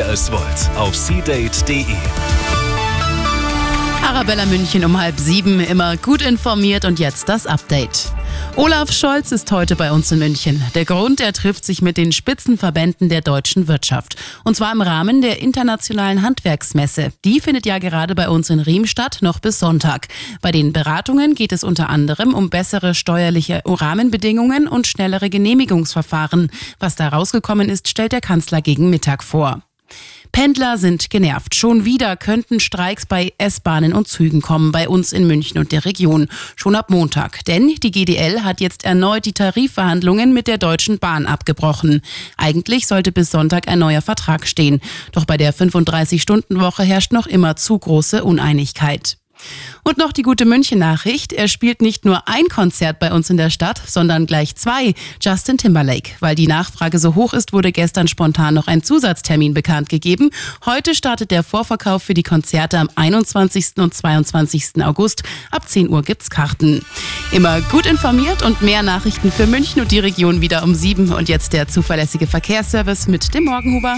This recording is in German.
ihr es wollt, auf seadate.de. Arabella München um halb sieben, immer gut informiert und jetzt das Update. Olaf Scholz ist heute bei uns in München. Der Grund, er trifft sich mit den Spitzenverbänden der deutschen Wirtschaft. Und zwar im Rahmen der internationalen Handwerksmesse. Die findet ja gerade bei uns in Riem statt, noch bis Sonntag. Bei den Beratungen geht es unter anderem um bessere steuerliche Rahmenbedingungen und schnellere Genehmigungsverfahren. Was da rausgekommen ist, stellt der Kanzler gegen Mittag vor. Pendler sind genervt. Schon wieder könnten Streiks bei S-Bahnen und Zügen kommen, bei uns in München und der Region. Schon ab Montag. Denn die GDL hat jetzt erneut die Tarifverhandlungen mit der Deutschen Bahn abgebrochen. Eigentlich sollte bis Sonntag ein neuer Vertrag stehen. Doch bei der 35-Stunden-Woche herrscht noch immer zu große Uneinigkeit. Und noch die gute München-Nachricht. Er spielt nicht nur ein Konzert bei uns in der Stadt, sondern gleich zwei. Justin Timberlake. Weil die Nachfrage so hoch ist, wurde gestern spontan noch ein Zusatztermin bekannt gegeben. Heute startet der Vorverkauf für die Konzerte am 21. und 22. August. Ab 10 Uhr gibt's Karten. Immer gut informiert und mehr Nachrichten für München und die Region wieder um sieben. Und jetzt der zuverlässige Verkehrsservice mit dem Morgenhuber.